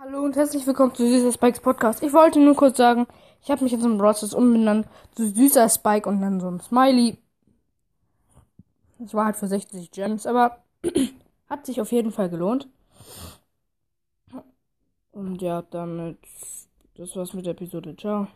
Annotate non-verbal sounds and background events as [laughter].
Hallo und herzlich willkommen zu Süßer Spikes Podcast. Ich wollte nur kurz sagen, ich habe mich jetzt im Process umbenannt zu Süßer Spike und dann so ein Smiley. Das war halt für 60 Gems, aber [clears throat] hat sich auf jeden Fall gelohnt. Und ja, damit das war's mit der Episode. Ciao.